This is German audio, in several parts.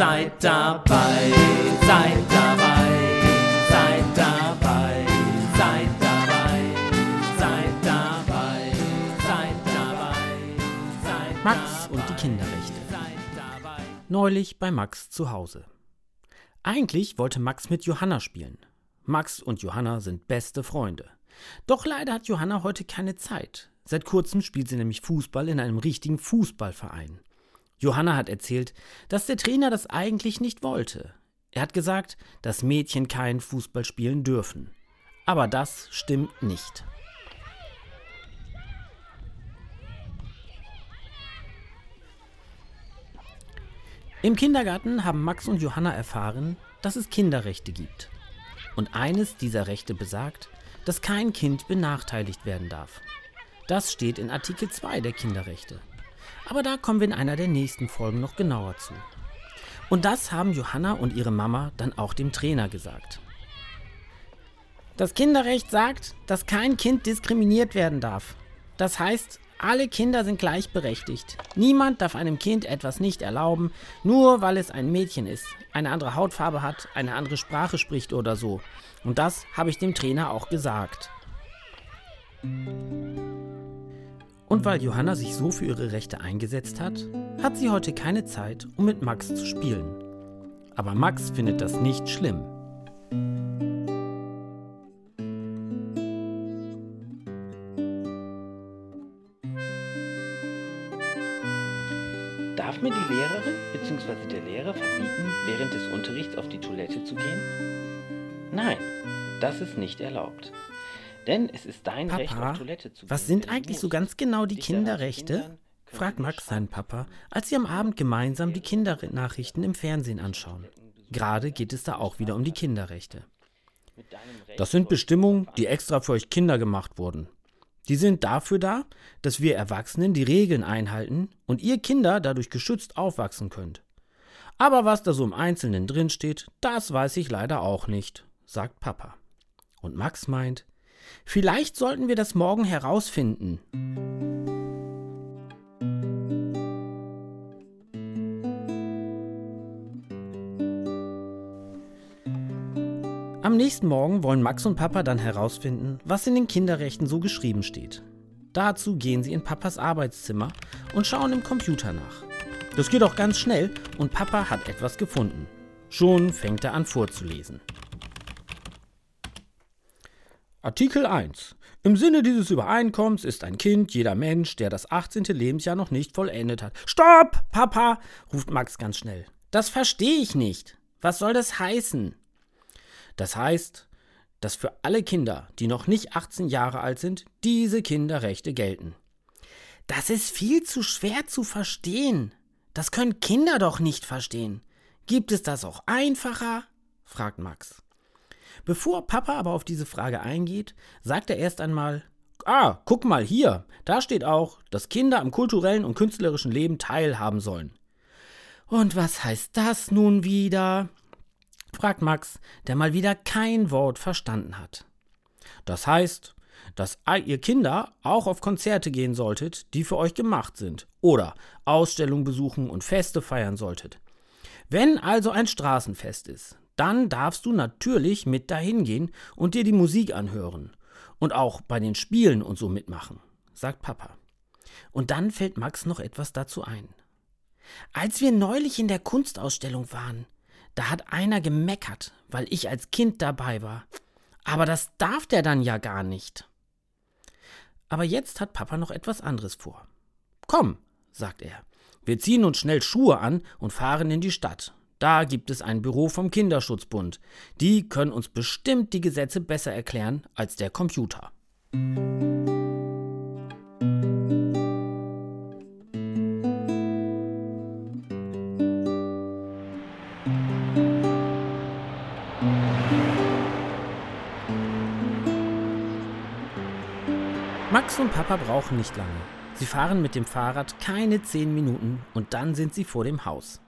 Seid dabei, seid dabei, seid dabei, seid dabei, seid dabei, seid dabei, seid Max und die Kinderrechte. Neulich bei Max zu Hause. Eigentlich wollte Max mit Johanna spielen. Max und Johanna sind beste Freunde. Doch leider hat Johanna heute keine Zeit. Seit kurzem spielt sie nämlich Fußball in einem richtigen Fußballverein. Johanna hat erzählt, dass der Trainer das eigentlich nicht wollte. Er hat gesagt, dass Mädchen kein Fußball spielen dürfen. Aber das stimmt nicht. Im Kindergarten haben Max und Johanna erfahren, dass es Kinderrechte gibt. Und eines dieser Rechte besagt, dass kein Kind benachteiligt werden darf. Das steht in Artikel 2 der Kinderrechte. Aber da kommen wir in einer der nächsten Folgen noch genauer zu. Und das haben Johanna und ihre Mama dann auch dem Trainer gesagt. Das Kinderrecht sagt, dass kein Kind diskriminiert werden darf. Das heißt, alle Kinder sind gleichberechtigt. Niemand darf einem Kind etwas nicht erlauben, nur weil es ein Mädchen ist, eine andere Hautfarbe hat, eine andere Sprache spricht oder so. Und das habe ich dem Trainer auch gesagt. Und weil Johanna sich so für ihre Rechte eingesetzt hat, hat sie heute keine Zeit, um mit Max zu spielen. Aber Max findet das nicht schlimm. Darf mir die Lehrerin bzw. der Lehrer verbieten, während des Unterrichts auf die Toilette zu gehen? Nein, das ist nicht erlaubt. Denn es ist dein Recht, auf Papa, Toilette zu gehen. was sind eigentlich so ganz genau die Kinderrechte? fragt Max seinen Papa, als sie am Abend gemeinsam die Kindernachrichten im Fernsehen anschauen. Gerade geht es da auch wieder um die Kinderrechte. Das sind Bestimmungen, die extra für euch Kinder gemacht wurden. Die sind dafür da, dass wir Erwachsenen die Regeln einhalten und ihr Kinder dadurch geschützt aufwachsen könnt. Aber was da so im Einzelnen drinsteht, das weiß ich leider auch nicht, sagt Papa. Und Max meint, vielleicht sollten wir das morgen herausfinden. Am nächsten Morgen wollen Max und Papa dann herausfinden, was in den Kinderrechten so geschrieben steht. Dazu gehen sie in Papas Arbeitszimmer und schauen im Computer nach. Das geht auch ganz schnell und Papa hat etwas gefunden. Schon fängt er an vorzulesen. Artikel 1. Im Sinne dieses Übereinkommens ist ein Kind jeder Mensch, der das 18. Lebensjahr noch nicht vollendet hat. Stopp, Papa, ruft Max ganz schnell. Das verstehe ich nicht. Was soll das heißen? Das heißt, dass für alle Kinder, die noch nicht 18 Jahre alt sind, diese Kinderrechte gelten. Das ist viel zu schwer zu verstehen. Das können Kinder doch nicht verstehen. Gibt es das auch einfacher? fragt Max. Bevor Papa aber auf diese Frage eingeht, sagt er erst einmal, ah, guck mal hier, da steht auch, dass Kinder am kulturellen und künstlerischen Leben teilhaben sollen. Und was heißt das nun wieder? fragt Max, der mal wieder kein Wort verstanden hat. Das heißt, dass ihr Kinder auch auf Konzerte gehen solltet, die für euch gemacht sind, oder Ausstellungen besuchen und Feste feiern solltet. Wenn also ein Straßenfest ist, dann darfst du natürlich mit dahin gehen und dir die Musik anhören und auch bei den Spielen und so mitmachen, sagt Papa. Und dann fällt Max noch etwas dazu ein. Als wir neulich in der Kunstausstellung waren, da hat einer gemeckert, weil ich als Kind dabei war. Aber das darf der dann ja gar nicht. Aber jetzt hat Papa noch etwas anderes vor. Komm, sagt er, wir ziehen uns schnell Schuhe an und fahren in die Stadt. Da gibt es ein Büro vom Kinderschutzbund. Die können uns bestimmt die Gesetze besser erklären als der Computer. Max und Papa brauchen nicht lange. Sie fahren mit dem Fahrrad keine zehn Minuten und dann sind sie vor dem Haus.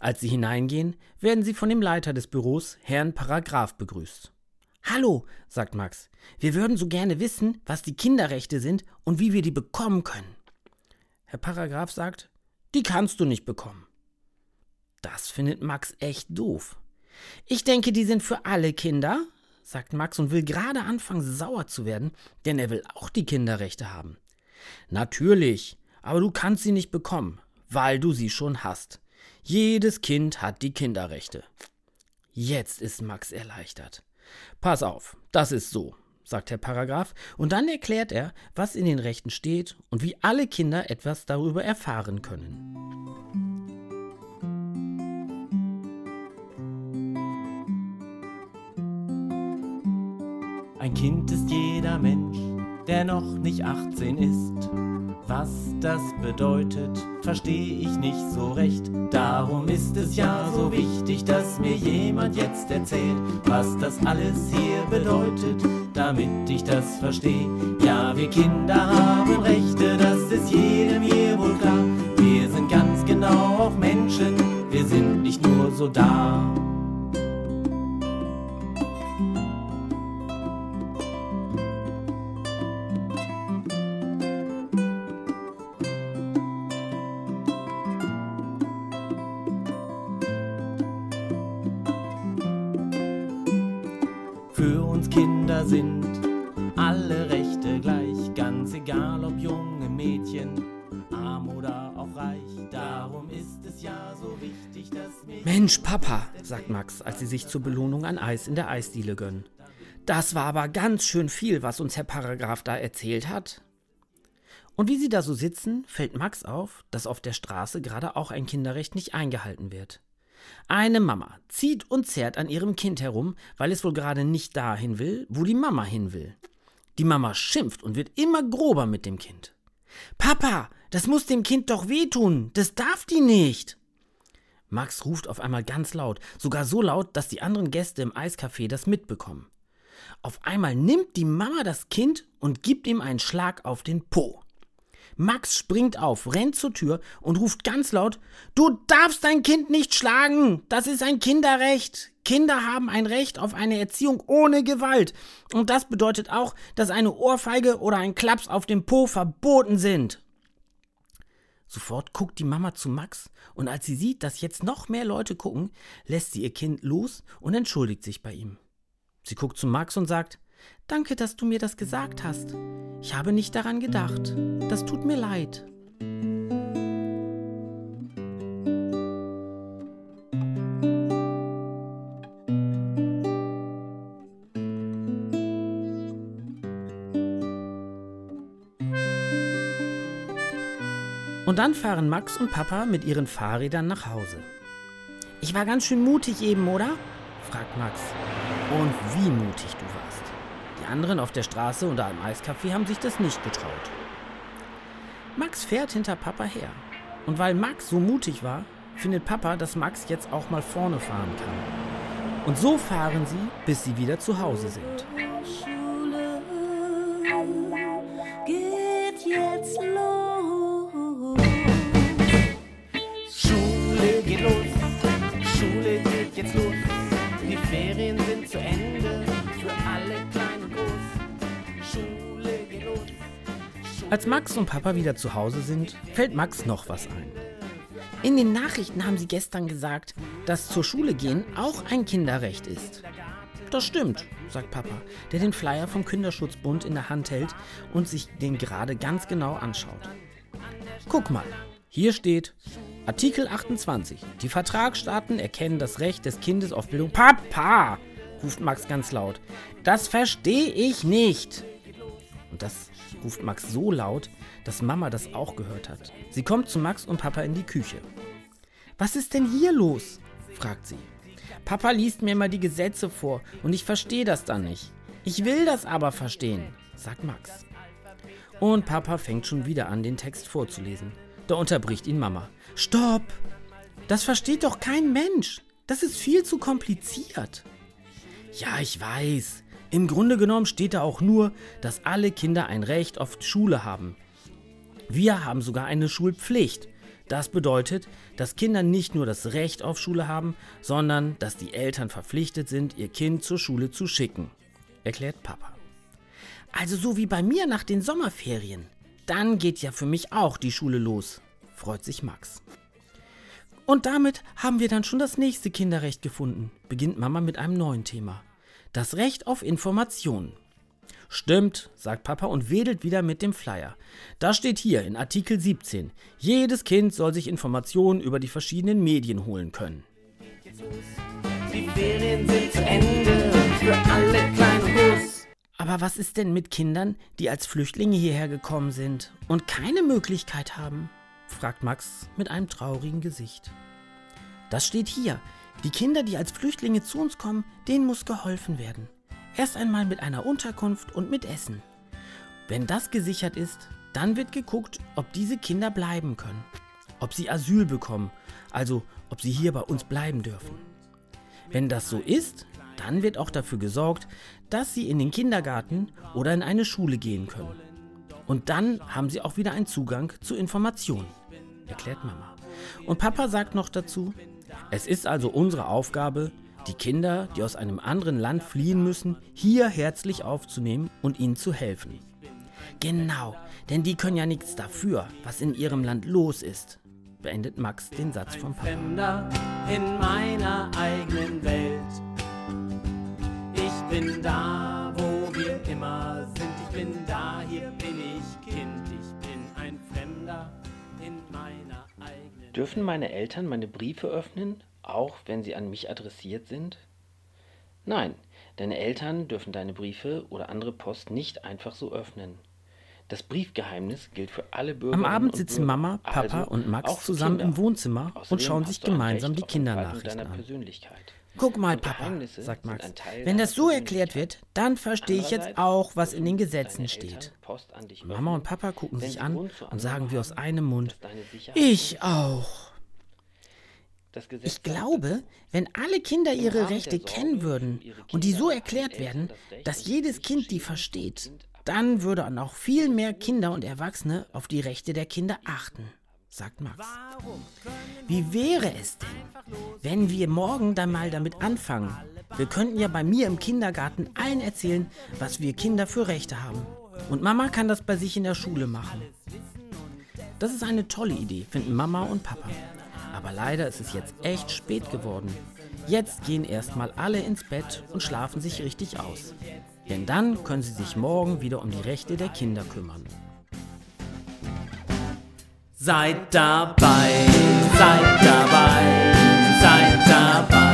Als sie hineingehen, werden sie von dem Leiter des Büros, Herrn Paragraph, begrüßt. Hallo, sagt Max, wir würden so gerne wissen, was die Kinderrechte sind und wie wir die bekommen können. Herr Paragraph sagt, die kannst du nicht bekommen. Das findet Max echt doof. Ich denke, die sind für alle Kinder, sagt Max und will gerade anfangen, sauer zu werden, denn er will auch die Kinderrechte haben. Natürlich, aber du kannst sie nicht bekommen, weil du sie schon hast. Jedes Kind hat die Kinderrechte. Jetzt ist Max erleichtert. Pass auf, das ist so, sagt Herr Paragraph, und dann erklärt er, was in den Rechten steht und wie alle Kinder etwas darüber erfahren können. Ein Kind ist jeder Mensch, der noch nicht 18 ist. Was das bedeutet, verstehe ich nicht so recht. Darum ist es ja so wichtig, dass mir jemand jetzt erzählt, was das alles hier bedeutet, damit ich das verstehe. Ja, wir Kinder haben Rechte, das ist jedem hier wohl klar. Wir sind ganz genau auch Menschen, wir sind nicht nur so da. Uns Kinder sind alle Rechte gleich, ganz egal ob junge Mädchen, arm oder auch reich. Darum ist es ja so wichtig, dass wir. Mensch, Papa, sagt Max, als sie sich zur Belohnung ein Eis in der Eisdiele gönnen. Das war aber ganz schön viel, was uns Herr Paragraph da erzählt hat. Und wie sie da so sitzen, fällt Max auf, dass auf der Straße gerade auch ein Kinderrecht nicht eingehalten wird. Eine Mama zieht und zerrt an ihrem Kind herum, weil es wohl gerade nicht dahin will, wo die Mama hin will. Die Mama schimpft und wird immer grober mit dem Kind. Papa, das muss dem Kind doch wehtun, das darf die nicht. Max ruft auf einmal ganz laut, sogar so laut, dass die anderen Gäste im Eiscafé das mitbekommen. Auf einmal nimmt die Mama das Kind und gibt ihm einen Schlag auf den Po. Max springt auf, rennt zur Tür und ruft ganz laut: Du darfst dein Kind nicht schlagen! Das ist ein Kinderrecht! Kinder haben ein Recht auf eine Erziehung ohne Gewalt. Und das bedeutet auch, dass eine Ohrfeige oder ein Klaps auf dem Po verboten sind. Sofort guckt die Mama zu Max und als sie sieht, dass jetzt noch mehr Leute gucken, lässt sie ihr Kind los und entschuldigt sich bei ihm. Sie guckt zu Max und sagt: Danke, dass du mir das gesagt hast. Ich habe nicht daran gedacht. Das tut mir leid. Und dann fahren Max und Papa mit ihren Fahrrädern nach Hause. Ich war ganz schön mutig eben, oder? fragt Max. Und wie mutig du warst. Die anderen auf der Straße da im Eiscafé haben sich das nicht getraut. Max fährt hinter Papa her. Und weil Max so mutig war, findet Papa, dass Max jetzt auch mal vorne fahren kann. Und so fahren sie, bis sie wieder zu Hause sind. Als Max und Papa wieder zu Hause sind, fällt Max noch was ein. In den Nachrichten haben sie gestern gesagt, dass zur Schule gehen auch ein Kinderrecht ist. Das stimmt, sagt Papa, der den Flyer vom Kinderschutzbund in der Hand hält und sich den gerade ganz genau anschaut. Guck mal, hier steht Artikel 28. Die Vertragsstaaten erkennen das Recht des Kindes auf Bildung. Papa, ruft Max ganz laut. Das verstehe ich nicht. Das ruft Max so laut, dass Mama das auch gehört hat. Sie kommt zu Max und Papa in die Küche. Was ist denn hier los? fragt sie. Papa liest mir immer die Gesetze vor und ich verstehe das dann nicht. Ich will das aber verstehen, sagt Max. Und Papa fängt schon wieder an, den Text vorzulesen. Da unterbricht ihn Mama. Stopp! Das versteht doch kein Mensch. Das ist viel zu kompliziert. Ja, ich weiß. Im Grunde genommen steht da auch nur, dass alle Kinder ein Recht auf Schule haben. Wir haben sogar eine Schulpflicht. Das bedeutet, dass Kinder nicht nur das Recht auf Schule haben, sondern dass die Eltern verpflichtet sind, ihr Kind zur Schule zu schicken, erklärt Papa. Also so wie bei mir nach den Sommerferien. Dann geht ja für mich auch die Schule los, freut sich Max. Und damit haben wir dann schon das nächste Kinderrecht gefunden, beginnt Mama mit einem neuen Thema. Das Recht auf Information. Stimmt, sagt Papa und wedelt wieder mit dem Flyer. Da steht hier in Artikel 17, jedes Kind soll sich Informationen über die verschiedenen Medien holen können. Die Ferien sind zu Ende für alle kleinen Bus. Aber was ist denn mit Kindern, die als Flüchtlinge hierher gekommen sind und keine Möglichkeit haben? fragt Max mit einem traurigen Gesicht. Das steht hier. Die Kinder, die als Flüchtlinge zu uns kommen, denen muss geholfen werden. Erst einmal mit einer Unterkunft und mit Essen. Wenn das gesichert ist, dann wird geguckt, ob diese Kinder bleiben können. Ob sie Asyl bekommen, also ob sie hier bei uns bleiben dürfen. Wenn das so ist, dann wird auch dafür gesorgt, dass sie in den Kindergarten oder in eine Schule gehen können. Und dann haben sie auch wieder einen Zugang zu Informationen, erklärt Mama. Und Papa sagt noch dazu, es ist also unsere Aufgabe, die Kinder, die aus einem anderen Land fliehen müssen, hier herzlich aufzunehmen und ihnen zu helfen. Genau, denn die können ja nichts dafür, was in ihrem Land los ist, beendet Max den Satz vom. Fremder in meiner eigenen Welt. Ich bin da, wo wir immer Dürfen meine Eltern meine Briefe öffnen, auch wenn sie an mich adressiert sind? Nein, deine Eltern dürfen deine Briefe oder andere Post nicht einfach so öffnen. Das Briefgeheimnis gilt für alle Bürger. Am Abend sitzen Mama, Papa und Max zusammen im Wohnzimmer und schauen sich gemeinsam die Kindernachrichten an. Guck mal, Papa, sagt Max. Wenn das so erklärt wird, dann verstehe ich jetzt auch, was in den Gesetzen steht. Mama und Papa gucken sich an und sagen wie aus einem Mund, ich auch. Ich glaube, wenn alle Kinder ihre Rechte kennen würden und die so erklärt werden, dass das jedes Kind die versteht, dann würde dann auch viel mehr Kinder und Erwachsene auf die Rechte der Kinder achten, sagt Max. Wie wäre es denn, wenn wir morgen dann mal damit anfangen? Wir könnten ja bei mir im Kindergarten allen erzählen, was wir Kinder für Rechte haben. Und Mama kann das bei sich in der Schule machen. Das ist eine tolle Idee, finden Mama und Papa. Aber leider ist es jetzt echt spät geworden. Jetzt gehen erstmal alle ins Bett und schlafen sich richtig aus. Denn dann können sie sich morgen wieder um die Rechte der Kinder kümmern. Seid dabei, seid dabei, seid dabei.